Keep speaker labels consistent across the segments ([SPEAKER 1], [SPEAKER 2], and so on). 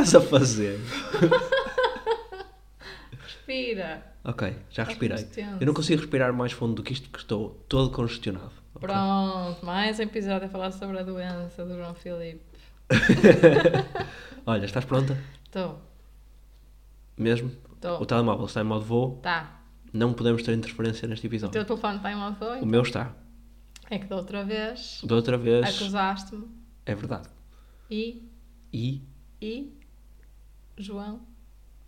[SPEAKER 1] estás a fazer?
[SPEAKER 2] Respira.
[SPEAKER 1] Ok, já
[SPEAKER 2] Estás
[SPEAKER 1] respirei. Eu não consigo respirar mais fundo do que isto porque estou todo congestionado. ok?
[SPEAKER 2] Pronto, mais um episódio a falar sobre a doença do João Filipe.
[SPEAKER 1] Olha, estás pronta?
[SPEAKER 2] Estou,
[SPEAKER 1] Mesmo? O
[SPEAKER 2] estou.
[SPEAKER 1] telemóvel está em modo voo.
[SPEAKER 2] Tá.
[SPEAKER 1] Não podemos ter interferência neste
[SPEAKER 2] O
[SPEAKER 1] episódio.
[SPEAKER 2] teu telefone está em modo
[SPEAKER 1] O
[SPEAKER 2] foi?
[SPEAKER 1] meu está.
[SPEAKER 2] É que da outra vez
[SPEAKER 1] Da outra vez.
[SPEAKER 2] acusaste-me
[SPEAKER 1] É verdade.
[SPEAKER 2] e,
[SPEAKER 1] E
[SPEAKER 2] e, João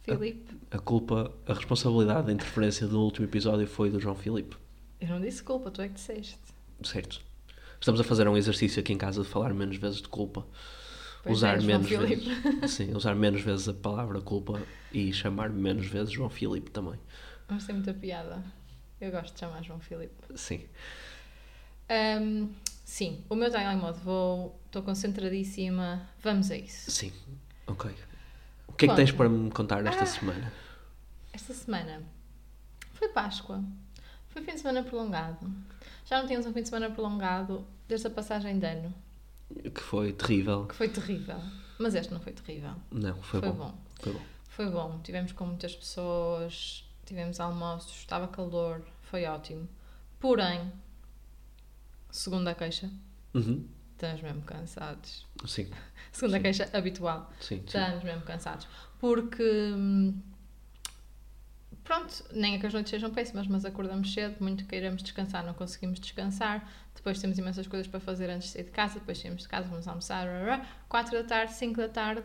[SPEAKER 2] Filipe.
[SPEAKER 1] a culpa, a responsabilidade da interferência do último episódio foi do João Filipe.
[SPEAKER 2] Eu não disse culpa, tu é que disseste.
[SPEAKER 1] Certo. Estamos a fazer um exercício aqui em casa de falar menos vezes de culpa.
[SPEAKER 2] Pois
[SPEAKER 1] usar
[SPEAKER 2] é, João
[SPEAKER 1] menos
[SPEAKER 2] Filipe.
[SPEAKER 1] vezes. Sim, usar menos vezes a palavra culpa e chamar menos vezes João Filipe também.
[SPEAKER 2] Mas tem muita piada. Eu gosto de chamar João Filipe.
[SPEAKER 1] Sim.
[SPEAKER 2] Ahm, sim, o meu modo voo, estou concentradíssima. Vamos a isso.
[SPEAKER 1] Sim. Ok. O que é que tens para me contar esta
[SPEAKER 2] Ah.
[SPEAKER 1] semana?
[SPEAKER 2] Esta semana foi Páscoa. Foi fim de semana prolongado. Já não tínhamos um fim de semana prolongado desde a passagem de ano,
[SPEAKER 1] Que foi terrível.
[SPEAKER 2] que foi terrível. Mas este não foi terrível.
[SPEAKER 1] Não, foi,
[SPEAKER 2] Foi
[SPEAKER 1] bom.
[SPEAKER 2] bom.
[SPEAKER 1] Foi bom.
[SPEAKER 2] Foi bom. Tivemos com muitas pessoas, tivemos almoços, estava calor, foi ótimo. Porém, segunda queixa,
[SPEAKER 1] Uhum.
[SPEAKER 2] Estamos mesmo cansados.
[SPEAKER 1] Sim,
[SPEAKER 2] Segunda
[SPEAKER 1] Sim.
[SPEAKER 2] queixa habitual.
[SPEAKER 1] sim, sim.
[SPEAKER 2] Estamos mesmo cansados. Porque. hum, Pronto, nem é que as noites sejam péssimas, mas acordamos cedo, muito queiramos descansar, não conseguimos descansar. Depois temos imensas coisas para fazer antes de sair de casa, depois saímos de casa, vamos almoçar, rá, rá. 4 da tarde, 5 da tarde,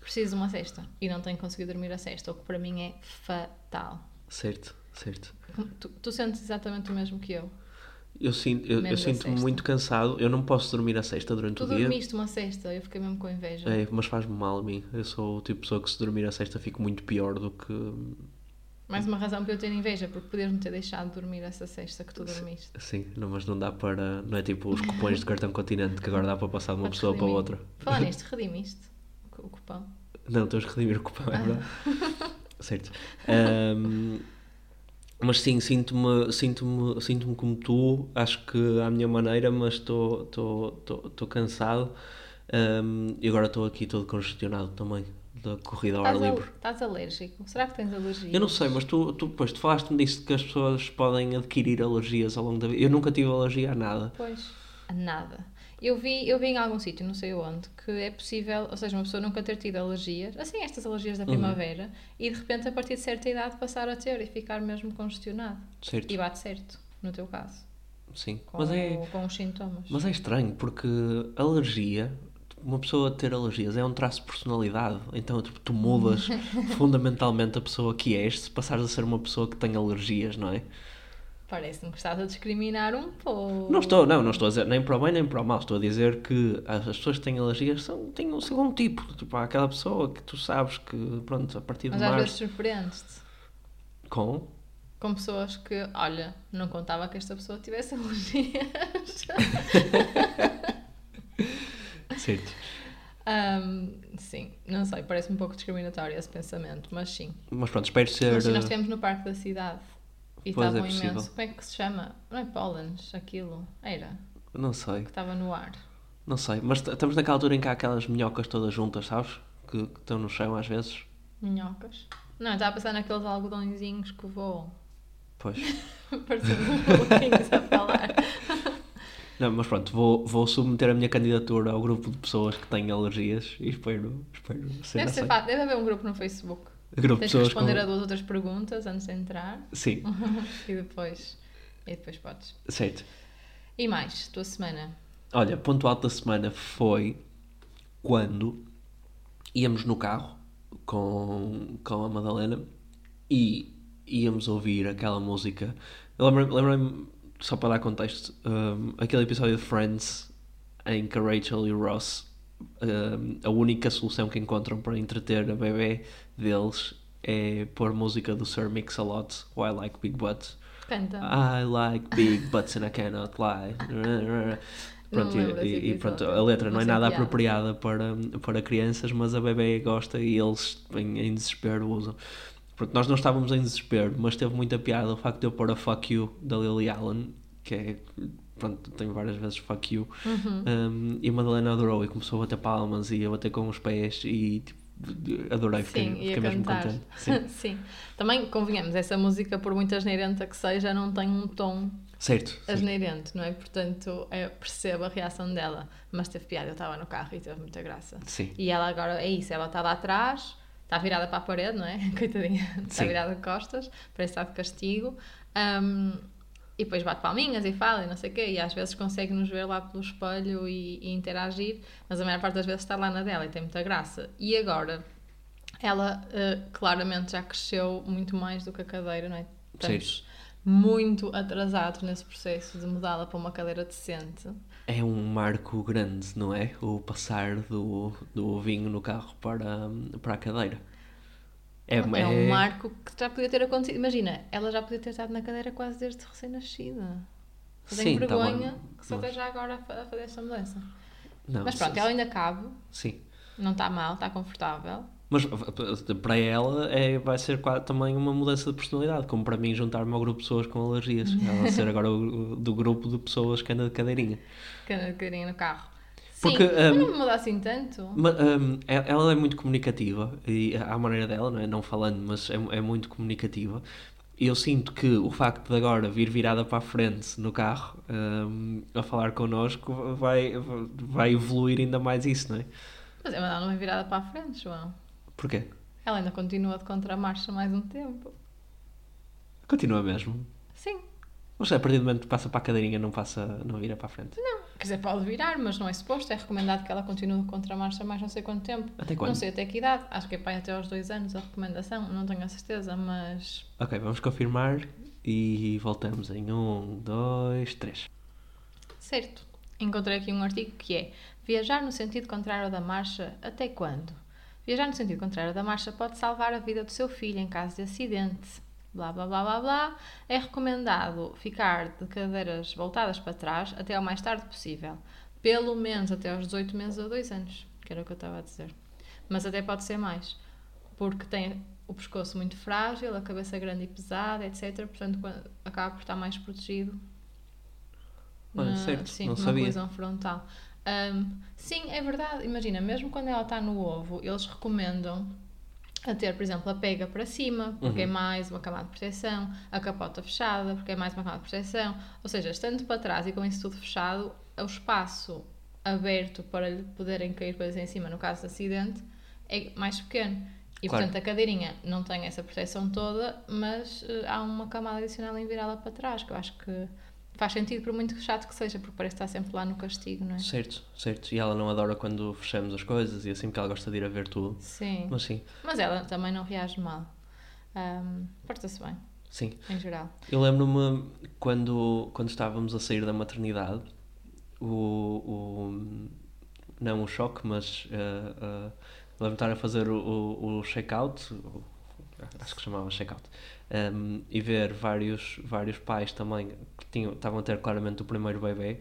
[SPEAKER 2] preciso de uma cesta. E não tenho conseguido dormir a sexta, o que para mim é fatal.
[SPEAKER 1] Certo, certo.
[SPEAKER 2] Tu, tu sentes exatamente o mesmo que eu.
[SPEAKER 1] Eu, sinto, eu, eu
[SPEAKER 2] a
[SPEAKER 1] sinto-me muito cansado. Eu não posso dormir a sexta durante
[SPEAKER 2] Tu
[SPEAKER 1] o dia.
[SPEAKER 2] dormiste uma sexta, eu fiquei mesmo com inveja.
[SPEAKER 1] É, mas faz-me mal a mim. Eu sou o tipo de pessoa que se dormir a sexta fico muito pior do que.
[SPEAKER 2] Mais uma razão para eu ter inveja, porque poderes-me ter deixado de dormir essa sexta que tu dormiste.
[SPEAKER 1] Sim, não, mas não dá para. Não é tipo os cupons de cartão continente que agora dá para passar de uma
[SPEAKER 2] Podes
[SPEAKER 1] pessoa para
[SPEAKER 2] redimir.
[SPEAKER 1] outra.
[SPEAKER 2] Falar nisto, redimiste o cupão.
[SPEAKER 1] Não, tens que redimir o cupom, é
[SPEAKER 2] Ah.
[SPEAKER 1] verdade. certo. Ahm, mas sim, sinto-me sinto sinto como tu, acho que à minha maneira, mas estou cansado. Ahm, e agora estou aqui todo congestionado também, da corrida ao ar livre.
[SPEAKER 2] estás alérgico? Será que tens alergia?
[SPEAKER 1] Eu não sei, mas tu, tu, tu falaste-me disso que as pessoas podem adquirir alergias ao longo da vida. Eu nunca tive alergia a nada.
[SPEAKER 2] Pois, a nada. Eu vi, eu vi em algum sítio, não sei onde, que é possível, ou seja, uma pessoa nunca ter tido alergias, assim, estas alergias
[SPEAKER 1] Uhum.
[SPEAKER 2] da primavera, e de repente, a partir de certa idade, passar a ter e ficar mesmo congestionado.
[SPEAKER 1] Certo?
[SPEAKER 2] E bate certo, no teu caso,
[SPEAKER 1] Sim.
[SPEAKER 2] com,
[SPEAKER 1] Mas é,
[SPEAKER 2] com os sintomas.
[SPEAKER 1] mas é estranho, porque alergia, uma pessoa ter alergias é um traço de personalidade. Então tipo, tu mudas fundamentalmente a pessoa que és se passares a ser uma pessoa que tem alergias, não é?
[SPEAKER 2] Parece-me que estás a discriminar um pouco.
[SPEAKER 1] Não estou, não, não estou a dizer nem para o bem nem para o mal. Estou a dizer que as as pessoas que têm alergias são, têm um segundo tipo. Tipo, há aquela pessoa que tu sabes que, pronto, a partir de
[SPEAKER 2] Mas às vezes
[SPEAKER 1] março,
[SPEAKER 2] surpreendes-te.
[SPEAKER 1] com
[SPEAKER 2] Com pessoas que, olha, não contava que esta pessoa tivesse alergias.
[SPEAKER 1] Certo.
[SPEAKER 2] Ahm, sim, não sei, parece um pouco discriminatório esse pensamento, mas sim.
[SPEAKER 1] Mas pronto, espero ser.
[SPEAKER 2] Mas sim, nós estivemos no Parque da Cidade e
[SPEAKER 1] Pois, é
[SPEAKER 2] imenso. Como é que se chama? Não é pólenes, aquilo. Era,
[SPEAKER 1] Não sei,
[SPEAKER 2] que estava no ar.
[SPEAKER 1] não sei. Mas estamos naquela altura em que há aquelas minhocas todas juntas, sabes? Que, que estão no chão às vezes.
[SPEAKER 2] Minhocas. Não, estava a pensar naqueles algodõezinhos que voam.
[SPEAKER 1] Pois.
[SPEAKER 2] Uns maluquinhos a falar.
[SPEAKER 1] Não, mas pronto, vou, vou submeter a minha candidatura ao grupo de pessoas que têm alergias e espero, espero ser
[SPEAKER 2] Deve, ser fácil. Deve haver um grupo no Facebook.
[SPEAKER 1] Grupo de
[SPEAKER 2] Tens que
[SPEAKER 1] pessoas
[SPEAKER 2] responder
[SPEAKER 1] com...
[SPEAKER 2] a duas outras perguntas antes de entrar
[SPEAKER 1] Sim,
[SPEAKER 2] e depois, e depois podes.
[SPEAKER 1] certo.
[SPEAKER 2] E mais, tua semana?
[SPEAKER 1] Olha, ponto alto da semana foi quando íamos no carro com, com a Madalena e íamos ouvir aquela música. Lembrei-me, só para dar contexto, um, aquele episódio de Friends em que a Rachel e o Ross, um, a única solução que encontram para entreter a bebê deles é pôr música do Sir Mix-a-Lot, I Like Big Butts.
[SPEAKER 2] Canta.
[SPEAKER 1] I like big butts and I cannot lie. Pronto, e, e pronto, a letra não é
[SPEAKER 2] Não sei
[SPEAKER 1] nada
[SPEAKER 2] piada.
[SPEAKER 1] apropriada para, para crianças, mas a bebê gosta e eles em, em desespero usam. Pronto, nós não estávamos em desespero, mas teve muita piada o facto de eu pôr a Fuck You da Lily Allen, que é, pronto, tenho várias vezes Fuck You,
[SPEAKER 2] Uhum.
[SPEAKER 1] um, e a Madalena adorou e começou a bater palmas e a bater com os pés e tipo, adorei,
[SPEAKER 2] Sim,
[SPEAKER 1] fiquei,
[SPEAKER 2] ia
[SPEAKER 1] fiquei mesmo
[SPEAKER 2] cantar.
[SPEAKER 1] contente. Sim.
[SPEAKER 2] Sim. Também, convenhamos, essa música, por muito asneirenta que seja, não tem um tom
[SPEAKER 1] Certo. sim.
[SPEAKER 2] asneirente, não é? Portanto, eu percebo a reação dela. Mas teve piada, eu estava no carro e teve muita graça.
[SPEAKER 1] Sim.
[SPEAKER 2] E ela agora, é isso, ela está lá atrás, está virada para a parede, não é? Coitadinha, está
[SPEAKER 1] Sim.
[SPEAKER 2] virada de costas, parece estar de castigo. Ahm, e depois bate palminhas e fala e não sei o quê, e às vezes consegue nos ver lá pelo espelho e, e interagir, mas a maior parte das vezes está lá na dela e tem muita graça. E agora, ela eh, claramente já cresceu muito mais do que a cadeira, não é? Estamos muito atrasados nesse processo de mudá-la para uma cadeira decente.
[SPEAKER 1] É um marco grande, não é? O passar do, do vinho no carro para, para a cadeira. É,
[SPEAKER 2] É, um marco que já podia ter acontecido. Imagina, ela já podia ter estado na cadeira quase desde recém-nascida. Eu tenho
[SPEAKER 1] Sim, tá bom,
[SPEAKER 2] vergonha que só
[SPEAKER 1] mas-
[SPEAKER 2] esteja agora a fa- a fazer essa mudança.
[SPEAKER 1] Não,
[SPEAKER 2] Mas pronto,
[SPEAKER 1] sim,
[SPEAKER 2] ela ainda cabe,
[SPEAKER 1] Sim.
[SPEAKER 2] não está mal, está confortável.
[SPEAKER 1] Mas para ela é, vai ser quase também uma mudança de personalidade, como para mim juntar-me ao grupo de pessoas com alergias. Ela vai ser agora o, do grupo de pessoas que anda de cadeirinha.
[SPEAKER 2] Que carinho no carro. Sim,
[SPEAKER 1] Porque,
[SPEAKER 2] mas
[SPEAKER 1] hum,
[SPEAKER 2] não me muda assim tanto.
[SPEAKER 1] Hum, e- ela é muito comunicativa e à maneira dela, não, é? não falando, mas é, é muito comunicativa. E eu sinto que o facto de agora vir virada para a frente no carro hum, a falar connosco vai, vai evoluir ainda mais isso, não é?
[SPEAKER 2] Mas ela não é virada para a frente, João.
[SPEAKER 1] Porquê?
[SPEAKER 2] Ela ainda continua de contramarcha mais um tempo.
[SPEAKER 1] Continua mesmo. Mas a partir do momento que passa para a cadeirinha não passa, não vira para a frente.
[SPEAKER 2] Quer dizer, pode virar, mas não é suposto. É recomendado que ela continue de contramarcha mais não sei quanto tempo.
[SPEAKER 1] Até quando?
[SPEAKER 2] Não sei até que idade. Acho que é aí até aos dois anos a recomendação. Não tenho a certeza, mas
[SPEAKER 1] Ok, vamos confirmar e voltamos em um, dois, três.
[SPEAKER 2] Certo. Encontrei aqui um artigo que é Viajar no sentido contrário da marcha até quando? Viajar no sentido contrário da marcha pode salvar a vida do seu filho em caso de acidente. Blá blá blá blá blá. É recomendado ficar de cadeiras voltadas para trás até ao mais tarde possível. Pelo menos até aos 18 meses ou 2 anos, que era o que eu estava a dizer. Mas até pode ser mais. Porque tem o pescoço muito frágil, a cabeça grande e pesada, etc. Portanto, acaba por estar mais protegido
[SPEAKER 1] Olha,
[SPEAKER 2] na-
[SPEAKER 1] certo,
[SPEAKER 2] sim,
[SPEAKER 1] não sabia.
[SPEAKER 2] colisão frontal. Ahm, sim, é verdade. Imagina, mesmo quando ela está no ovo, eles recomendam a ter, por exemplo, a pega para cima, porque
[SPEAKER 1] Uhum.
[SPEAKER 2] é mais uma camada de proteção, a capota fechada, porque é mais uma camada de proteção. Ou seja, estando para trás e com isso tudo fechado, o espaço aberto para lhe poderem cair coisas em cima no caso de acidente é mais pequeno. E
[SPEAKER 1] Claro.
[SPEAKER 2] portanto a cadeirinha não tem essa proteção toda, mas eh, há uma camada adicional em virá-la para trás, que eu acho que faz sentido, por muito chato que seja, porque parece estar sempre lá no castigo, não é?
[SPEAKER 1] Certo, certo. E ela não adora quando fechamos as coisas e assim porque ela gosta de ir a ver tudo.
[SPEAKER 2] Sim.
[SPEAKER 1] Mas sim,
[SPEAKER 2] Mas ela também não reage mal. Ahm, Porta-se bem,
[SPEAKER 1] sim.
[SPEAKER 2] em geral.
[SPEAKER 1] Eu lembro-me quando, quando estávamos a sair da maternidade, o, o- não o choque, mas uh, uh, lembro-me de estar a fazer o, o, o check-out, acho que chamava check-out, um, e ver vários, vários pais também que tinham, estavam a ter claramente o primeiro bebê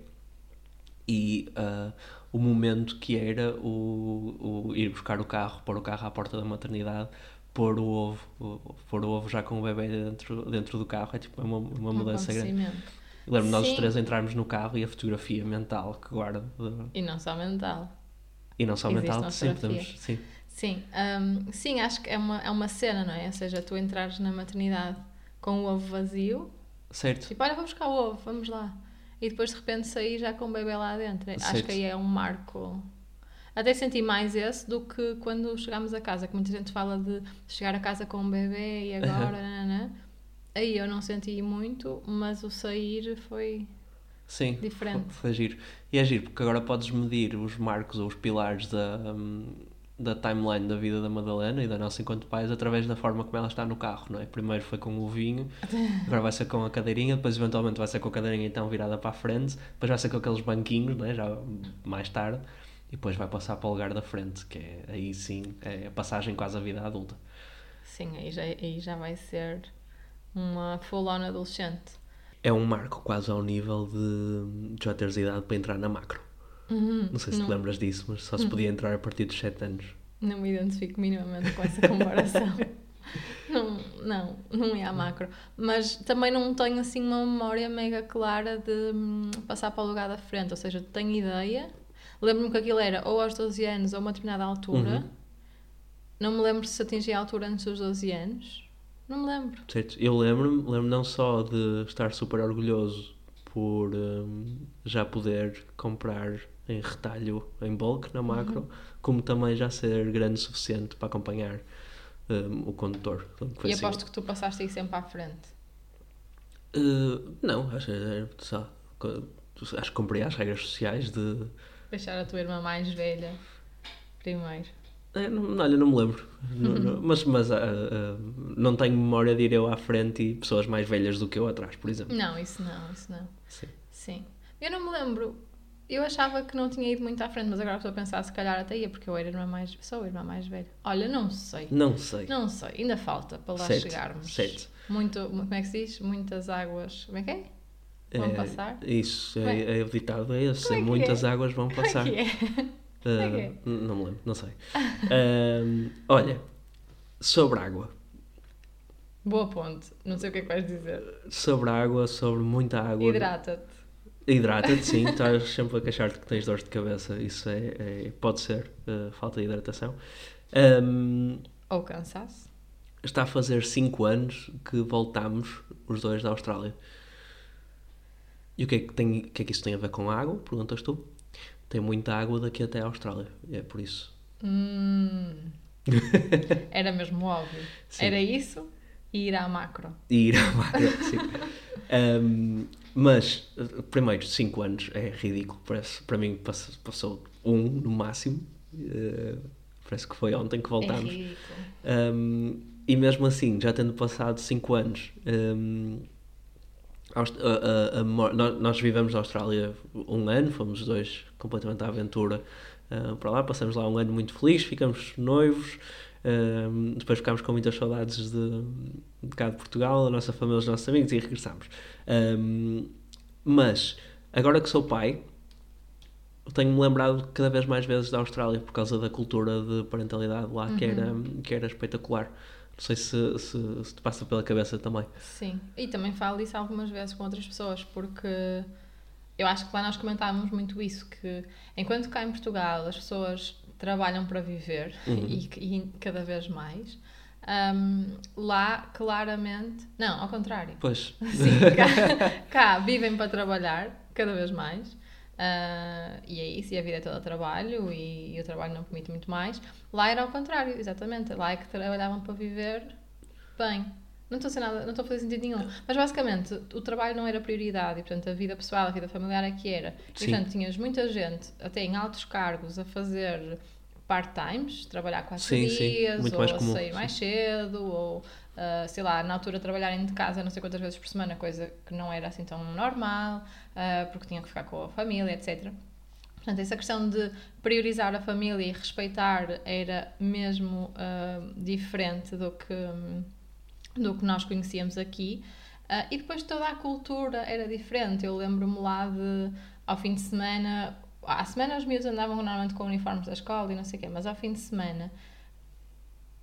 [SPEAKER 1] e uh, o momento que era o, o ir buscar o carro, pôr o carro à porta da maternidade, pôr o ovo, pôr o ovo já com o bebê dentro, dentro do carro, é tipo uma, uma
[SPEAKER 2] Um
[SPEAKER 1] mudança grande.
[SPEAKER 2] acontecimento.
[SPEAKER 1] Eu Lembro-me nós os três entrarmos no carro e a fotografia mental que guarda, de-
[SPEAKER 2] E não só mental.
[SPEAKER 1] e não só
[SPEAKER 2] Existe
[SPEAKER 1] mental, sim, podemos, sim,
[SPEAKER 2] Sim, ahm, sim, acho que é uma, é uma cena, não é? Ou seja, tu entrares na maternidade com o ovo vazio,
[SPEAKER 1] certo,
[SPEAKER 2] tipo, olha, vou buscar o ovo, vamos lá. E depois de repente sair já com o bebê lá dentro. Acho
[SPEAKER 1] Certo.
[SPEAKER 2] que aí é um marco. Até senti mais esse do que quando chegámos a casa, que muita gente fala de chegar a casa com um bebê e agora, nananã. Aí eu não senti muito, mas o sair foi.
[SPEAKER 1] sim,
[SPEAKER 2] Diferente.
[SPEAKER 1] Foi, foi giro. E é giro porque agora podes medir os marcos ou os pilares da, hum, da timeline da vida da Madalena e da nossa enquanto pais através da forma como ela está no carro, não é? Primeiro foi com o vinho, agora vai ser com a cadeirinha, depois eventualmente vai ser com a cadeirinha então virada para a frente, depois vai ser com aqueles banquinhos, não é? Já mais tarde, e depois vai passar para o lugar da frente, que é aí sim, é a passagem quase à vida adulta.
[SPEAKER 2] Sim, aí já, aí já vai ser uma full-on adolescente.
[SPEAKER 1] É um marco quase ao nível de já teres idade para entrar na macro.
[SPEAKER 2] Uhum,
[SPEAKER 1] Não sei se te
[SPEAKER 2] não,
[SPEAKER 1] lembras disso, mas só se podia entrar a partir dos 7 anos.
[SPEAKER 2] não me identifico minimamente com essa comparação. não, não, não ia à macro. Mas também não tenho assim uma memória mega clara de hum, passar para o lugar da frente. Ou seja, tenho ideia. Lembro-me que aquilo era ou aos 12 anos ou a uma determinada altura.
[SPEAKER 1] Uhum.
[SPEAKER 2] Não me lembro se atingi a altura antes dos 12 anos. Não me lembro.
[SPEAKER 1] Certo? Eu lembro-me, lembro não só de estar super orgulhoso por hum, já poder comprar em retalho, em bulk, na macro, como também já ser grande o suficiente para acompanhar hum, o condutor.
[SPEAKER 2] E
[SPEAKER 1] assim.
[SPEAKER 2] aposto que tu passaste aí sempre à frente.
[SPEAKER 1] Uh, não, acho, que era só, acho que cumpri as regras sociais de.
[SPEAKER 2] Deixar a tua irmã mais velha primeiro.
[SPEAKER 1] É, não, olha, não me lembro. Não- não- mas mas ah, ah, não tenho memória de ir eu à frente e pessoas mais velhas do que eu atrás, por exemplo.
[SPEAKER 2] Não, isso não, isso não.
[SPEAKER 1] Sim.
[SPEAKER 2] Sim. Eu não me lembro. Eu achava que não tinha ido muito à frente, mas agora estou a pensar, se calhar até ia, porque eu era irmã mais. Sou a irmã mais velha. Olha, não sei.
[SPEAKER 1] Não sei.
[SPEAKER 2] Não sei, ainda falta para lá
[SPEAKER 1] Certo,
[SPEAKER 2] chegarmos.
[SPEAKER 1] certo.
[SPEAKER 2] Muito, como é que se diz? Muitas águas. Como é que é? Vão
[SPEAKER 1] É,
[SPEAKER 2] passar?
[SPEAKER 1] Isso,
[SPEAKER 2] Como é?
[SPEAKER 1] é, é o ditado é esse.
[SPEAKER 2] Como é
[SPEAKER 1] Muitas
[SPEAKER 2] é?
[SPEAKER 1] águas vão
[SPEAKER 2] Como é
[SPEAKER 1] passar.
[SPEAKER 2] que é?
[SPEAKER 1] Ah,
[SPEAKER 2] é que é?
[SPEAKER 1] n- Não me lembro, não sei. Ahm, olha, sobre água.
[SPEAKER 2] Boa ponte. Não sei o que é que vais dizer.
[SPEAKER 1] Sobre água, sobre muita água.
[SPEAKER 2] Hidrata-te.
[SPEAKER 1] Hidrata-te, sim. Estás sempre a queixar-te que tens dores de cabeça. Isso é, é- pode ser ah, falta de hidratação. Ahm,
[SPEAKER 2] Ou cansaço.
[SPEAKER 1] está a fazer 5 anos que voltámos, os dois da Austrália. E o que é que, tem, o que é que isso tem a ver com a água? Perguntas tu? Tem muita água daqui até à Austrália. É por isso.
[SPEAKER 2] Hum. Era mesmo óbvio.
[SPEAKER 1] Sim.
[SPEAKER 2] Era isso e ir à macro.
[SPEAKER 1] E ir à macro, sim. Ahm, mas, eh, primeiro, 5 anos é ridículo. Parece, para mim, pass- passou um no máximo. Eh, parece que foi ontem que
[SPEAKER 2] É
[SPEAKER 1] voltámos.
[SPEAKER 2] ridículo.
[SPEAKER 1] Um, e mesmo assim, já tendo passado 5 anos, um, a- a- a mo- nós, vivemos na Austrália um ano, fomos os dois completamente à aventura uh, para lá, passamos lá um ano muito feliz, ficamos noivos, um, depois ficámos com muitas saudades de, de cá de Portugal, a nossa família, os nossos amigos e regressámos. Um, mas, agora que sou pai, tenho-me lembrado cada vez mais vezes da Austrália por causa da cultura de parentalidade lá, que, era, que era espetacular. Não sei se, se, se te passa pela cabeça também.
[SPEAKER 2] Sim. E também falo isso algumas vezes com outras pessoas, porque eu acho que lá nós comentávamos muito isso, que enquanto cá em Portugal as pessoas trabalham para viver
[SPEAKER 1] Uhum.
[SPEAKER 2] e, e cada vez mais, hum, lá claramente. Não, ao contrário.
[SPEAKER 1] Pois.
[SPEAKER 2] Sim, cá, cá vivem para trabalhar cada vez mais. Ah, e é isso, e a vida é toda trabalho e, e o trabalho não permite muito mais. Lá era ao contrário, exatamente. Lá é que trabalhavam para viver bem. Não estou a, nada, não estou a fazer sentido nenhum. Mas basicamente o trabalho não era prioridade e portanto a vida pessoal, a vida familiar é que era. E portanto tinhas muita gente, até em altos cargos, a fazer part-times, trabalhar quatro
[SPEAKER 1] Sim, sim.
[SPEAKER 2] dias,
[SPEAKER 1] Muito
[SPEAKER 2] ou
[SPEAKER 1] mais
[SPEAKER 2] sair
[SPEAKER 1] sim.
[SPEAKER 2] mais cedo, ou ah, sei lá, na altura trabalharem de casa não sei quantas vezes por semana, coisa que não era assim tão normal, ah, porque tinham que ficar com a família, etc. Portanto, essa questão de priorizar a família e respeitar era mesmo ah, diferente do que, do que nós conhecíamos aqui. E depois toda a cultura era diferente. Eu lembro-me lá de, ao fim de semana, à semana os miúdos andavam normalmente com uniformes da escola e não sei o quê, mas ao fim de semana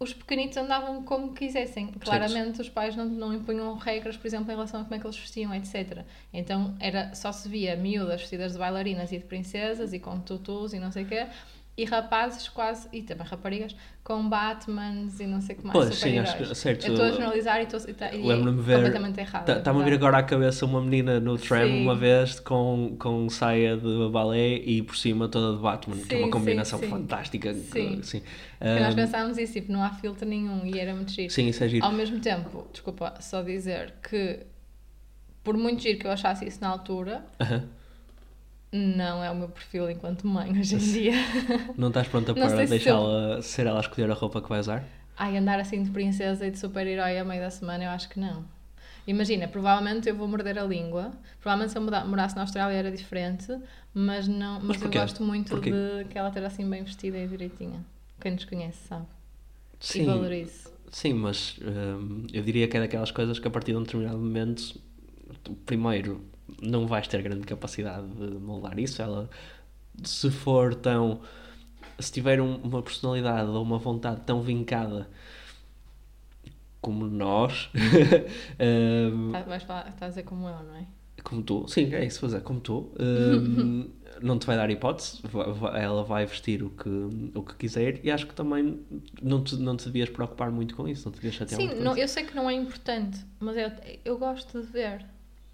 [SPEAKER 2] os pequenitos andavam como quisessem. Claramente os pais não, não impunham regras, por exemplo, em relação a como é que eles vestiam, etc. Então era, só se via miúdas vestidas de bailarinas e de princesas e com tutus e não sei o quê. E rapazes quase, e também raparigas, com Batmans e não sei o que mais,
[SPEAKER 1] Pois, sim, acho que- certo.
[SPEAKER 2] Eu estou a generalizar e estou tá-
[SPEAKER 1] Lembro-me ver-
[SPEAKER 2] completamente errado.
[SPEAKER 1] Tá- Está-me a vir agora à cabeça uma menina no tram
[SPEAKER 2] Sim.
[SPEAKER 1] uma vez com, com saia de balé e por cima toda de Batman, que é
[SPEAKER 2] Sim,
[SPEAKER 1] uma combinação
[SPEAKER 2] sim, sim.
[SPEAKER 1] fantástica.
[SPEAKER 2] Sim.
[SPEAKER 1] sim.
[SPEAKER 2] Porque nós
[SPEAKER 1] Ahm,
[SPEAKER 2] pensávamos isso, tipo, não há filtro nenhum e era muito giro.
[SPEAKER 1] sim, isso é giro.
[SPEAKER 2] Ao mesmo tempo, desculpa só dizer que, por muito giro que eu achasse isso na altura,
[SPEAKER 1] Aham.
[SPEAKER 2] Não é o meu perfil enquanto mãe hoje em dia.
[SPEAKER 1] Não estás pronta para
[SPEAKER 2] se
[SPEAKER 1] deixá-la ser ela a escolher a roupa que vai usar?
[SPEAKER 2] Ai, andar assim de princesa e de super-herói a meio da semana, eu acho que não. Imagina, provavelmente eu vou morder a língua. Provavelmente se eu morasse na Austrália era diferente, mas não. Mas, eu
[SPEAKER 1] porquê?
[SPEAKER 2] gosto muito
[SPEAKER 1] Porquê?
[SPEAKER 2] de que ela esteja assim bem vestida e direitinha. Quem nos conhece sabe. E
[SPEAKER 1] Sim,
[SPEAKER 2] valorizo.
[SPEAKER 1] sim mas hum, eu diria que é daquelas coisas que a partir de um determinado momento, primeiro, não vais ter grande capacidade de moldar isso. Ela, se for tão. Se tiver um- uma personalidade ou uma vontade tão vincada como nós,
[SPEAKER 2] vais falar, estás a dizer como eu, não é?
[SPEAKER 1] como tu, sim, é isso, fazer como tu, hum, não te vai dar hipótese, ela vai vestir o que, o que quiser e acho que também não te, não te devias preocupar muito com isso, não te devias chatear
[SPEAKER 2] Sim,
[SPEAKER 1] muito
[SPEAKER 2] não, eu sei que não é importante, mas eu, eu gosto de ver.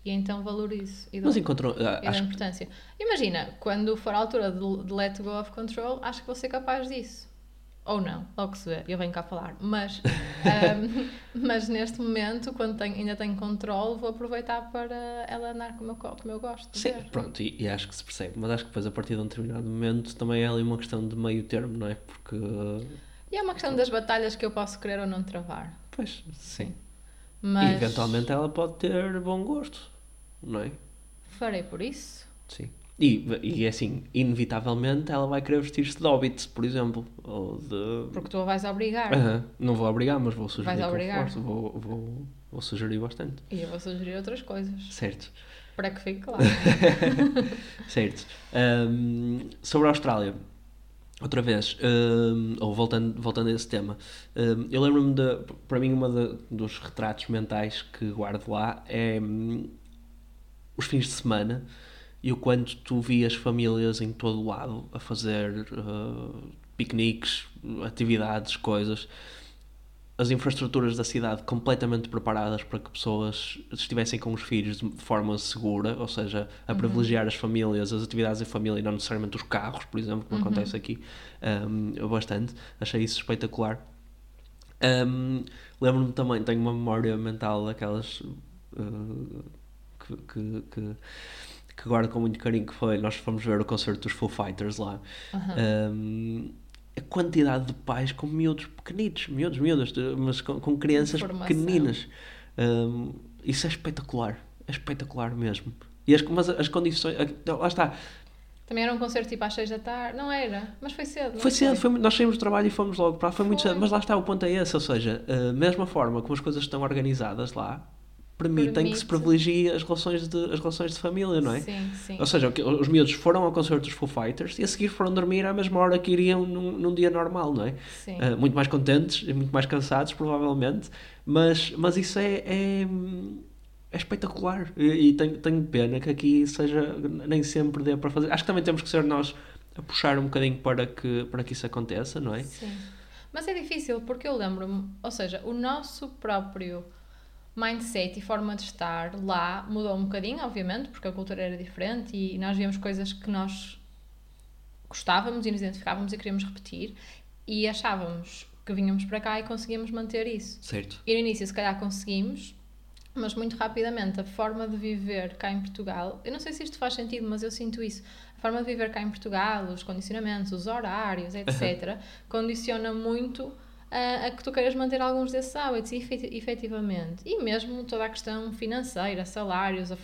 [SPEAKER 2] E então valorizo e dou,
[SPEAKER 1] Mas encontrou, ah,
[SPEAKER 2] e dou
[SPEAKER 1] acho
[SPEAKER 2] importância. Imagina, quando for a altura de, de let go of control, acho que vou ser capaz disso. Ou não, logo se vê, eu venho cá falar. Mas, ahm, mas neste momento, quando tenho- ainda tenho controle, vou aproveitar para ela andar como eu, co- como eu gosto
[SPEAKER 1] Sim,
[SPEAKER 2] ver.
[SPEAKER 1] pronto, e, e acho que se percebe, mas acho que depois a partir de um determinado momento também é ali uma questão de meio termo, não é? Porque,
[SPEAKER 2] E é uma questão das batalhas que eu posso querer ou não travar.
[SPEAKER 1] pois, sim.
[SPEAKER 2] Mas
[SPEAKER 1] E eventualmente ela pode ter bom gosto, não é?
[SPEAKER 2] farei por isso.
[SPEAKER 1] Sim. E, e assim, inevitavelmente ela vai querer vestir-se de hobbit, por exemplo, ou de...
[SPEAKER 2] Porque tu a vais obrigar.
[SPEAKER 1] Aham, Não vou obrigar, mas vou sugerir
[SPEAKER 2] Vais obrigar.
[SPEAKER 1] força, vou, vou, vou sugerir bastante.
[SPEAKER 2] E eu vou sugerir outras coisas.
[SPEAKER 1] Certo.
[SPEAKER 2] Para que fique claro.
[SPEAKER 1] Certo. Ahm, sobre a Austrália, outra vez, ahm, ou voltando, voltando a esse tema, ahm, eu lembro-me de, para mim, uma dos retratos mentais que guardo lá é hum, os fins de semana e o quanto tu vias famílias em todo o lado a fazer ah, piqueniques, atividades, coisas. As infraestruturas da cidade completamente preparadas para que pessoas estivessem com os filhos de forma segura, ou seja, a privilegiar as famílias, as atividades em família e não necessariamente os carros, por exemplo, como acontece aqui um, bastante. Achei isso espetacular. Um, Lembro-me também, tenho uma memória mental daquelas uh, que, que, que, que guardo com muito carinho, que foi, nós fomos ver o concerto dos Foo Fighters lá. Um, a quantidade de pais com miúdos pequenitos, miúdos, miúdos, mas com, com crianças
[SPEAKER 2] Informação.
[SPEAKER 1] pequeninas. Um, isso é espetacular, é espetacular mesmo. E as, mas as condições, a- lá está,
[SPEAKER 2] Também era um concerto tipo às 6 da tarde. Não era, mas foi cedo.
[SPEAKER 1] foi cedo, foi, nós saímos do trabalho e fomos logo para lá, foi muito
[SPEAKER 2] Foi.
[SPEAKER 1] cedo, mas lá está, o ponto é esse, ou seja, a mesma forma como as coisas estão organizadas lá, permitem que se
[SPEAKER 2] Permite.
[SPEAKER 1] privilegie as relações de, as relações de família, não é?
[SPEAKER 2] Sim, sim.
[SPEAKER 1] Ou seja, os miúdos foram ao concerto dos Foo Fighters e a seguir foram dormir à mesma hora que iriam num, num dia normal, não é?
[SPEAKER 2] Sim.
[SPEAKER 1] Uh, muito mais contentes e muito mais cansados, provavelmente, mas, mas isso é, é, é espetacular e, e tenho, tenho pena que aqui seja nem sempre dê para fazer. Acho que também temos que ser nós a puxar um bocadinho para que, para que isso aconteça, não é?
[SPEAKER 2] Sim. Mas é difícil porque eu lembro-me, ou seja, o nosso próprio mindset e forma de estar lá mudou um bocadinho, obviamente, porque a cultura era diferente e nós víamos coisas que nós gostávamos e nos identificávamos e queríamos repetir e achávamos que vinhamos para cá e conseguíamos manter isso.
[SPEAKER 1] Certo.
[SPEAKER 2] E no início, se calhar, conseguimos, mas muito rapidamente a forma de viver cá em Portugal, eu não sei se isto faz sentido, mas eu sinto isso. A forma de viver cá em Portugal, os condicionamentos, os horários, etc., condiciona muito a, a que tu queiras manter alguns desses hábitos, efet- efetivamente. E mesmo toda a questão financeira, salários, a,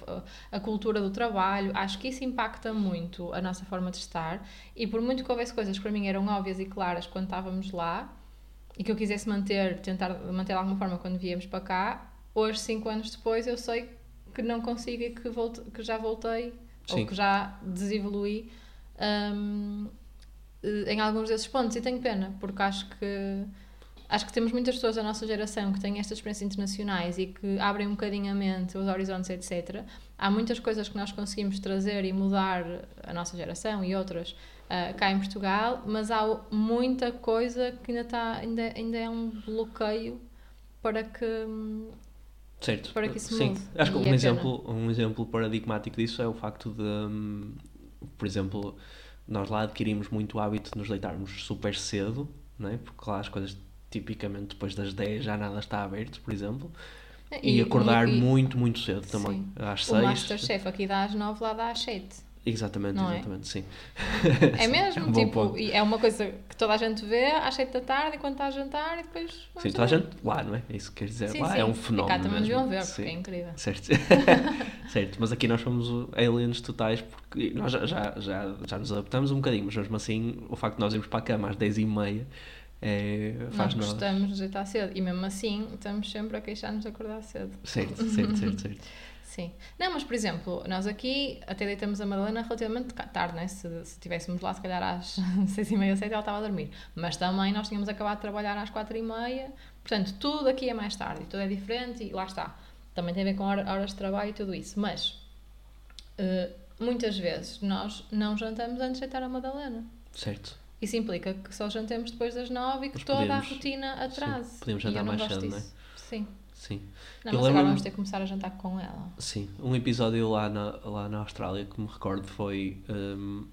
[SPEAKER 2] a cultura do trabalho, acho que isso impacta muito a nossa forma de estar. E por muito que houvesse coisas que para mim eram óbvias e claras quando estávamos lá, e que eu quisesse manter, tentar manter de alguma forma quando viemos para cá, hoje, cinco anos depois, eu sei que não consigo e que, volte, que já voltei
[SPEAKER 1] Sim.
[SPEAKER 2] ou que já desevoluí hum, eh, em alguns desses pontos e tenho pena porque acho que acho que temos muitas pessoas da nossa geração que têm estas experiências internacionais e que abrem um bocadinho a mente, os horizontes, etc. Há muitas coisas que nós conseguimos trazer e mudar a nossa geração e outras ah, cá em Portugal, mas há muita coisa que ainda, está, ainda, ainda é um bloqueio para que
[SPEAKER 1] Certo.
[SPEAKER 2] Para que isso
[SPEAKER 1] Sim.
[SPEAKER 2] mude.
[SPEAKER 1] Acho que um
[SPEAKER 2] é pena.
[SPEAKER 1] exemplo, um exemplo paradigmático disso é o facto de, hum, por exemplo, nós lá adquirimos muito o hábito de nos deitarmos super cedo, não é? porque lá as coisas tipicamente depois das 10 já nada está aberto, por exemplo, e, acordar
[SPEAKER 2] e-
[SPEAKER 1] muito, muito cedo também,
[SPEAKER 2] Sim.
[SPEAKER 1] às
[SPEAKER 2] O
[SPEAKER 1] 6.
[SPEAKER 2] Masterchef aqui dá às 9, lá dá às 7.
[SPEAKER 1] Exatamente,
[SPEAKER 2] Não é?
[SPEAKER 1] exatamente, sim.
[SPEAKER 2] É mesmo,
[SPEAKER 1] um bom
[SPEAKER 2] tipo, e é uma coisa que toda a gente vê às 7 da tarde enquanto está a jantar e depois.
[SPEAKER 1] Sim, toda a gente lá, não é? É isso que quer dizer.
[SPEAKER 2] Sim,
[SPEAKER 1] lá
[SPEAKER 2] sim.
[SPEAKER 1] é um
[SPEAKER 2] E
[SPEAKER 1] fenómeno.
[SPEAKER 2] cá também deviam ver,
[SPEAKER 1] Sim.
[SPEAKER 2] porque é incrível.
[SPEAKER 1] Certo. certo, mas aqui nós somos o- aliens totais porque nós já, já, já, já nos adaptamos um bocadinho, mas mesmo assim o facto de nós irmos para a cama às 10h30 é, faz
[SPEAKER 2] Nós
[SPEAKER 1] nós.
[SPEAKER 2] gostamos de deitar cedo e mesmo assim estamos sempre a queixar-nos de acordar cedo.
[SPEAKER 1] Certo, certo, certo, certo.
[SPEAKER 2] Sim. Não, mas por exemplo, nós aqui até deitamos a Madalena relativamente tarde, né? Se, se estivéssemos lá, se calhar às seis e meia, sete, ela estava a dormir. Mas também nós tínhamos acabado de trabalhar às quatro e meia. Portanto, tudo aqui é mais tarde, tudo é diferente e lá está. Também tem a ver com hora- horas de trabalho e tudo isso. Mas Uh, muitas vezes nós não jantamos antes de deitar a Madalena.
[SPEAKER 1] Certo.
[SPEAKER 2] Isso implica que só jantemos depois das nove e que
[SPEAKER 1] Mas
[SPEAKER 2] toda
[SPEAKER 1] podemos-
[SPEAKER 2] a rotina atrase.
[SPEAKER 1] sim, podemos jantar mais cedo, não é?
[SPEAKER 2] Sim.
[SPEAKER 1] Sim.
[SPEAKER 2] Não,
[SPEAKER 1] Eu
[SPEAKER 2] mas agora vamos ter que começar a jantar com ela.
[SPEAKER 1] Sim, um episódio lá na, lá na Austrália que me recordo foi hum,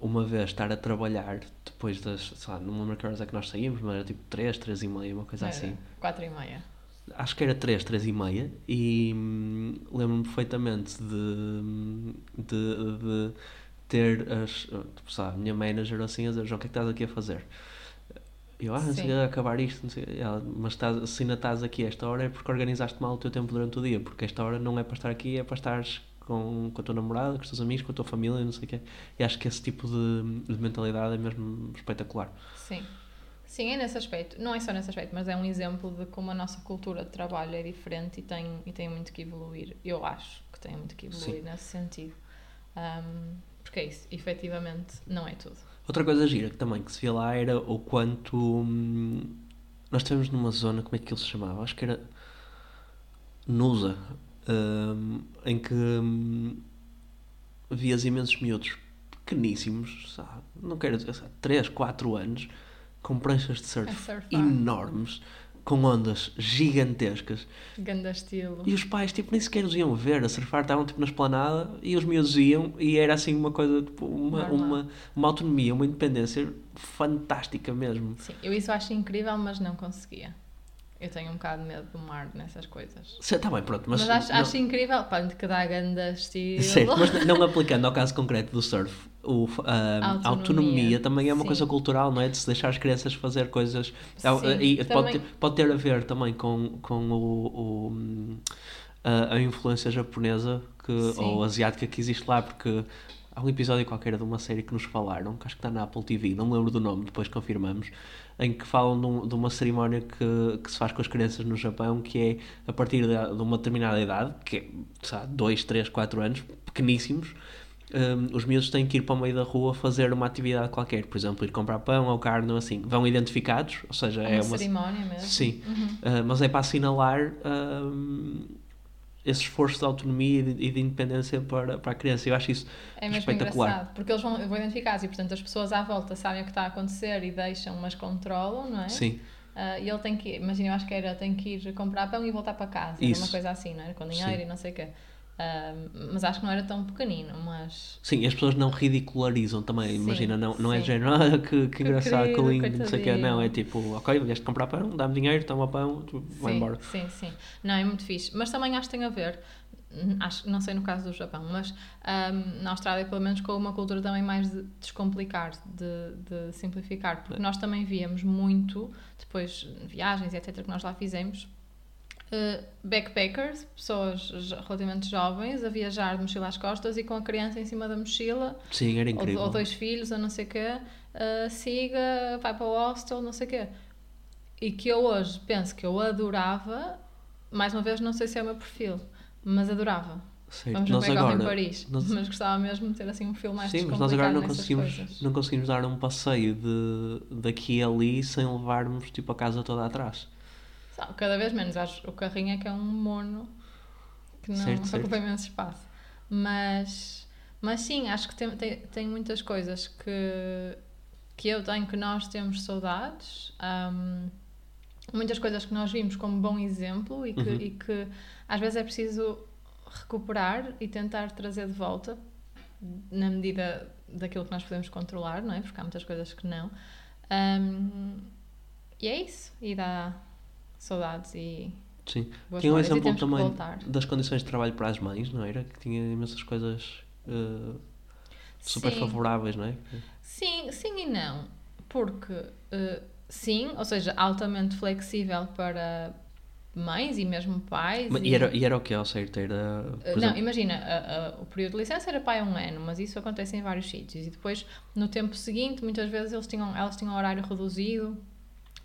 [SPEAKER 1] uma vez estar a trabalhar depois das, sei lá, não me lembro que horas é que nós saímos, mas era tipo 3, 3 e meia, uma coisa
[SPEAKER 2] Era
[SPEAKER 1] assim.
[SPEAKER 2] Quatro e meia.
[SPEAKER 1] Acho que era 3, 3 e meia e hum, lembro-me perfeitamente de, de, de ter as, tipo, sabe, a minha manager assim a dizer, João, o que é que estás aqui a fazer? Eu, ah, não sei
[SPEAKER 2] Sim.
[SPEAKER 1] acabar isto, não sei. Ela, mas estás, se ainda estás aqui a esta hora é porque organizaste mal o teu tempo durante o dia, porque esta hora não é para estar aqui, é para estares com, com a tua namorada, com os teus amigos, com a tua família, não sei o quê. E acho que esse tipo de, de mentalidade é mesmo espetacular.
[SPEAKER 2] Sim. Sim, é nesse aspecto. Não é só nesse aspecto, mas é um exemplo de como a nossa cultura de trabalho é diferente e tem, e tem muito que evoluir. Eu acho que tem muito que evoluir
[SPEAKER 1] Sim.
[SPEAKER 2] nesse sentido. Ahm, porque é isso, efetivamente, não é tudo.
[SPEAKER 1] Outra coisa gira que também que se via lá era o quanto hum, nós estivemos numa zona, como é que aquilo se chamava? Acho que era Nusa, hum, em que hum, vias imensos miúdos pequeníssimos, sabe? não quero dizer, sabe, 3, 4 anos, com pranchas de surf
[SPEAKER 2] surfar.
[SPEAKER 1] enormes, com ondas gigantescas.
[SPEAKER 2] Ganda estilo.
[SPEAKER 1] E os pais, tipo, nem sequer os iam ver a surfar, estavam, tipo, na esplanada e os miúdos iam e era, assim, uma coisa, tipo, uma,
[SPEAKER 2] Normal.
[SPEAKER 1] uma, uma autonomia, uma independência fantástica mesmo.
[SPEAKER 2] Sim, eu isso acho incrível, mas não conseguia. Eu tenho um bocado de medo do mar nessas coisas.
[SPEAKER 1] Está bem, pronto, mas...
[SPEAKER 2] Mas, acho,
[SPEAKER 1] não-
[SPEAKER 2] acho incrível, pá, que dá ganda estilo.
[SPEAKER 1] Certo, mas não aplicando ao caso concreto do surf, o, a,
[SPEAKER 2] Autonomia.
[SPEAKER 1] autonomia também é uma
[SPEAKER 2] Sim.
[SPEAKER 1] coisa cultural, não é? De se deixar as crianças fazer coisas. Ah,
[SPEAKER 2] Sim,
[SPEAKER 1] e pode, ter, pode ter a ver também com, com o, o, a, a influência japonesa que, ou asiática que existe lá, porque há um episódio qualquer de uma série que nos falaram, que acho que está na Apple TV, não me lembro do nome, depois confirmamos, em que falam de, um- de uma cerimónia que, que se faz com as crianças no Japão, que é a partir de, de uma determinada idade, que é, sabe, 2, 3, 4 anos, pequeníssimos, hum, os miúdos têm que ir para o meio da rua fazer uma atividade qualquer, por exemplo, ir comprar pão ou carne ou assim. Vão identificados, ou seja,
[SPEAKER 2] É
[SPEAKER 1] é
[SPEAKER 2] uma
[SPEAKER 1] uma.
[SPEAKER 2] cerimónia mesmo.
[SPEAKER 1] Sim,
[SPEAKER 2] Uhum.
[SPEAKER 1] Uh, mas é para assinalar hum, esse esforço de autonomia e de, e de independência para, para a criança. Eu acho isso
[SPEAKER 2] É mesmo
[SPEAKER 1] espetacular.
[SPEAKER 2] engraçado, porque eles vão, vão identificar e, portanto, as pessoas à volta sabem o que está a acontecer e deixam, mas controlam, não é?
[SPEAKER 1] Sim,
[SPEAKER 2] Ah, e ele tem que, imagina, eu acho que era, tem que ir comprar pão e voltar para casa,
[SPEAKER 1] Isso.
[SPEAKER 2] uma coisa assim, não era? Com dinheiro
[SPEAKER 1] Sim.
[SPEAKER 2] e não sei o quê. Mas acho que não era tão pequenino, mas...
[SPEAKER 1] sim, as pessoas não ridicularizam também.
[SPEAKER 2] Sim,
[SPEAKER 1] Imagina, não, não é de género, ah, que, que engraçado, que lindo, não sei o quê. Não, é tipo, ok, vieste comprar pão, dá-me dinheiro, toma pão, vai
[SPEAKER 2] sim,
[SPEAKER 1] embora.
[SPEAKER 2] Sim, sim. Não, é muito fixe. Mas também acho que tem a ver, hum, acho, não sei no caso do Japão, mas ahm, na Austrália, pelo menos, com uma cultura também mais de descomplicar, de, de simplificar. Porque nós também víamos muito, depois de viagens e etc., que nós lá fizemos, eh, backpackers, pessoas relativamente jovens, a viajar de mochila às costas e com a criança em cima da mochila,
[SPEAKER 1] Sim, era
[SPEAKER 2] ou,
[SPEAKER 1] incrível.
[SPEAKER 2] ou dois filhos, ou não sei o quê, eh, siga, vai para o hostel, não sei o quê. E que eu hoje penso que eu adorava, mais uma vez, não sei se é o meu perfil, mas adorava.
[SPEAKER 1] Certo.
[SPEAKER 2] Vamos
[SPEAKER 1] Nós
[SPEAKER 2] ver agora em Paris,
[SPEAKER 1] nós-
[SPEAKER 2] mas gostava mesmo de ter assim um filme mais
[SPEAKER 1] Sim, mas nós agora não conseguimos,
[SPEAKER 2] coisas.
[SPEAKER 1] não conseguimos dar um passeio de, daqui a ali sem levarmos tipo, a casa toda atrás.
[SPEAKER 2] Cada vez menos, acho o carrinho é que é um mono que não
[SPEAKER 1] Certo, certo.
[SPEAKER 2] ocupa imenso espaço. Mas, mas sim, acho que tem, tem, tem muitas coisas que, que eu tenho que nós temos saudades. hum, muitas coisas que nós vimos como bom exemplo e que,
[SPEAKER 1] Uhum.
[SPEAKER 2] e que às vezes é preciso recuperar e tentar trazer de volta na medida daquilo que nós podemos controlar, não é? Porque há muitas coisas que não. Hum, e é isso. E dá saudades e
[SPEAKER 1] Sim. Tinha um exemplo também das condições de trabalho para as mães, não era? Que tinha imensas coisas eh, super
[SPEAKER 2] sim.
[SPEAKER 1] favoráveis, não é?
[SPEAKER 2] Sim, sim e não. Porque, eh, sim, ou seja, altamente flexível para mães e mesmo pais.
[SPEAKER 1] Mas-
[SPEAKER 2] e-
[SPEAKER 1] era, e era o que ao certo? Era,
[SPEAKER 2] Uh,
[SPEAKER 1] por
[SPEAKER 2] Não,
[SPEAKER 1] exemplo,
[SPEAKER 2] imagina, a- a- o período de licença era para um ano, mas isso acontece em vários sítios. E depois, no tempo seguinte, muitas vezes eles tinham, elas tinham horário reduzido.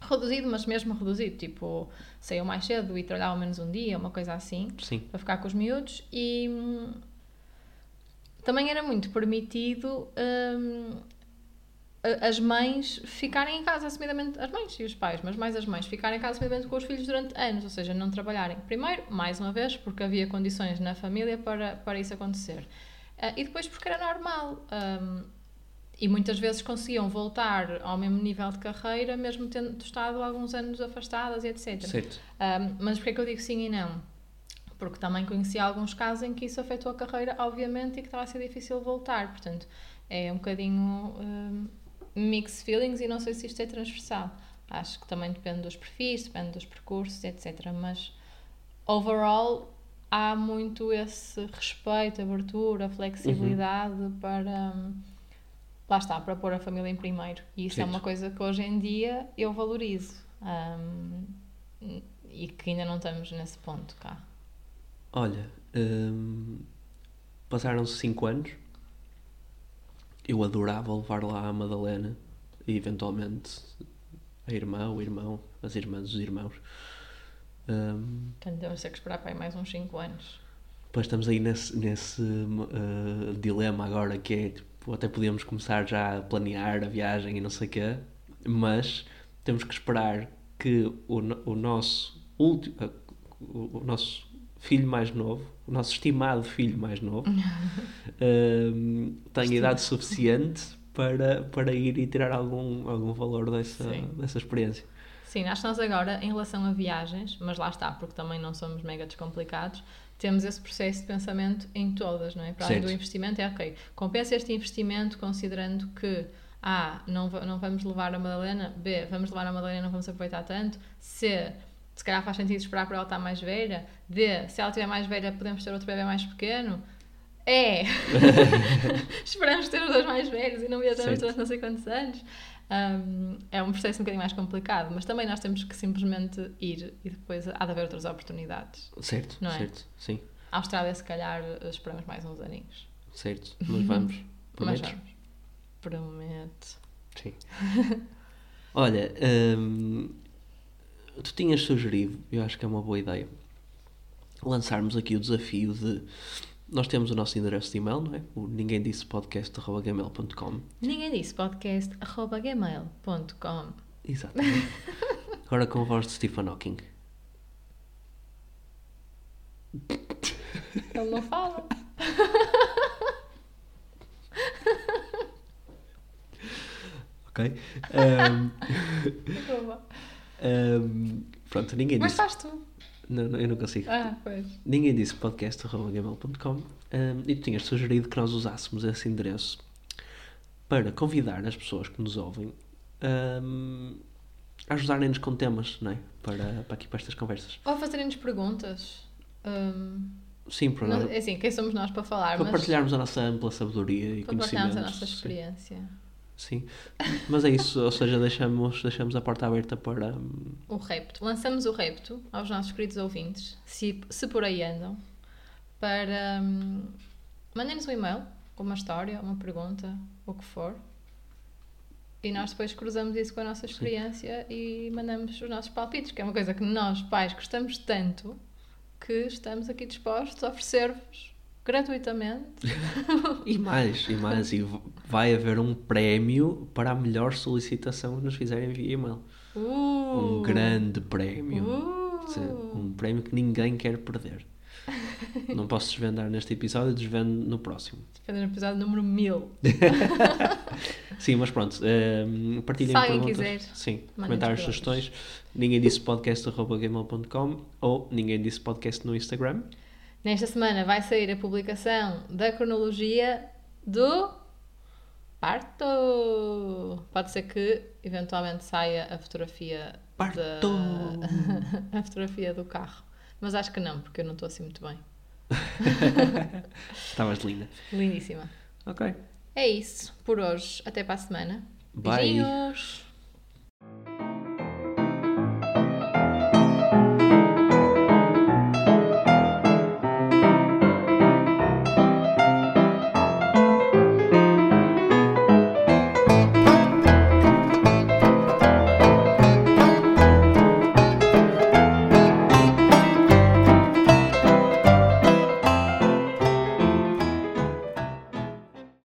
[SPEAKER 2] Reduzido, mas mesmo reduzido. Tipo, saiu mais cedo e trabalhavam menos um dia, uma coisa assim,
[SPEAKER 1] sim,
[SPEAKER 2] para ficar com os miúdos. E hum, também era muito permitido hum, as mães ficarem em casa assumidamente, as mães e os pais, mas mais as mães, ficarem em casa assumidamente com os filhos durante anos, ou seja, não trabalharem. Primeiro, mais uma vez, porque havia condições na família para, para isso acontecer. Ah, e depois porque era normal. Ahm, e muitas vezes conseguiam voltar ao mesmo nível de carreira, mesmo tendo estado alguns anos afastadas e etc.
[SPEAKER 1] Certo.
[SPEAKER 2] Um, mas porquê é que eu digo sim e não? Porque também conheci alguns casos em que isso afetou a carreira, obviamente, e que estava a ser difícil voltar. Portanto, é um bocadinho um, mixed feelings e não sei se isto é transversal. Acho que também depende dos perfis, depende dos percursos, etc. Mas, overall, há muito esse respeito, abertura, flexibilidade para. hum, Lá está, para pôr a família em primeiro. E isso é
[SPEAKER 1] Certo.
[SPEAKER 2] uma coisa que hoje em dia eu valorizo. Um, e que ainda não estamos nesse ponto cá.
[SPEAKER 1] Olha, hum, passaram-se 5 anos. Eu adorava levar lá a Madalena e eventualmente a irmã, o irmão, as irmãs, os irmãos. Hum,
[SPEAKER 2] Portanto, vamos ter que esperar para aí mais uns 5 anos.
[SPEAKER 1] Depois estamos aí nesse, nesse uh, dilema agora que é tipo, até podíamos começar já a planear a viagem e não sei o quê, mas temos que esperar que o, o nosso último o, o nosso filho mais novo, o nosso estimado filho mais novo, um, tenha idade suficiente para, para ir e tirar algum, algum valor dessa,
[SPEAKER 2] Sim.
[SPEAKER 1] dessa experiência.
[SPEAKER 2] Sim, acho que nós agora, em relação a viagens, mas lá está, porque também não somos mega descomplicados, temos esse processo de pensamento em todas, não é? Para além do investimento, é ok, compensa este investimento considerando que A, não, não vamos levar a Madalena, B, vamos levar a Madalena e não vamos aproveitar tanto, C, se calhar faz sentido esperar por ela estar mais velha, D, se ela estiver mais velha podemos ter outro bebê mais pequeno, é! Esperamos ter os dois mais velhos e não viajamos durante não sei quantos anos. Um, é um processo um bocadinho mais complicado, mas também nós temos que simplesmente ir e depois há de haver outras oportunidades.
[SPEAKER 1] Certo,
[SPEAKER 2] Não é?
[SPEAKER 1] certo, sim,
[SPEAKER 2] A Austrália, se calhar, esperamos mais uns aninhos.
[SPEAKER 1] certo, mas vamos.
[SPEAKER 2] Mas
[SPEAKER 1] Prometes?
[SPEAKER 2] vamos. Prometo.
[SPEAKER 1] Sim. Olha, hum, tu tinhas sugerido, eu acho que é uma boa ideia, lançarmos aqui o desafio de. Nós temos o nosso endereço de e-mail, não é? O ninguém disse podcast.gmail.com.
[SPEAKER 2] Ninguém disse podcast arroba gmail.com.
[SPEAKER 1] Exatamente. Agora com a voz de Stephen Hawking.
[SPEAKER 2] Ele não fala.
[SPEAKER 1] Ok?
[SPEAKER 2] Desculpa.
[SPEAKER 1] hum, pronto, ninguém
[SPEAKER 2] Mas
[SPEAKER 1] disse.
[SPEAKER 2] faz tu.
[SPEAKER 1] Não, não, eu não consigo.
[SPEAKER 2] Ah, pois.
[SPEAKER 1] Ninguém disse podcast.gmail.com um, e tu tinhas sugerido que nós usássemos esse endereço para convidar as pessoas que nos ouvem um, a ajudarem-nos com temas, não é? Para, para aqui para estas conversas.
[SPEAKER 2] Ou fazerem-nos perguntas. Hum,
[SPEAKER 1] Sim, para, nós-
[SPEAKER 2] é assim, quem somos nós para falar,
[SPEAKER 1] para
[SPEAKER 2] mas
[SPEAKER 1] partilharmos a nossa ampla sabedoria e
[SPEAKER 2] para partilharmos a nossa experiência.
[SPEAKER 1] Sim. Mas é isso, ou seja, deixamos, deixamos a porta aberta para. hum,
[SPEAKER 2] O repto. Lançamos o repto aos nossos queridos ouvintes, se, se por aí andam, para. hum, Mandem-nos um e-mail com uma história, uma pergunta, o que for. E nós depois cruzamos isso com a nossa experiência e mandamos os nossos palpites, que é uma coisa que nós, pais, gostamos tanto que estamos aqui dispostos a oferecer-vos gratuitamente.
[SPEAKER 1] E mais, e mais, e vai haver um prémio para a melhor solicitação que nos fizerem via e-mail.
[SPEAKER 2] Uh,
[SPEAKER 1] Um grande prémio.
[SPEAKER 2] uh.
[SPEAKER 1] Um prémio que ninguém quer perder. Não posso desvendar neste episódio, desvendo no próximo.
[SPEAKER 2] Depende do episódio número 1000.
[SPEAKER 1] Sim, mas pronto, ehm, partilhem
[SPEAKER 2] Se alguém
[SPEAKER 1] perguntas.
[SPEAKER 2] quiser,
[SPEAKER 1] Sim, comentários, sugestões. Ninguém disse podcast.gmail.com ou ninguém disse podcast no Instagram.
[SPEAKER 2] Nesta semana vai sair a publicação da cronologia do parto. Pode ser que eventualmente saia a fotografia
[SPEAKER 1] Parto!
[SPEAKER 2] da a fotografia do carro. Mas acho que não, porque eu não estou assim muito bem.
[SPEAKER 1] Estavas linda.
[SPEAKER 2] Lindíssima.
[SPEAKER 1] Ok.
[SPEAKER 2] É isso por hoje. Até para a semana.
[SPEAKER 1] Bye.
[SPEAKER 2] Beijinhos.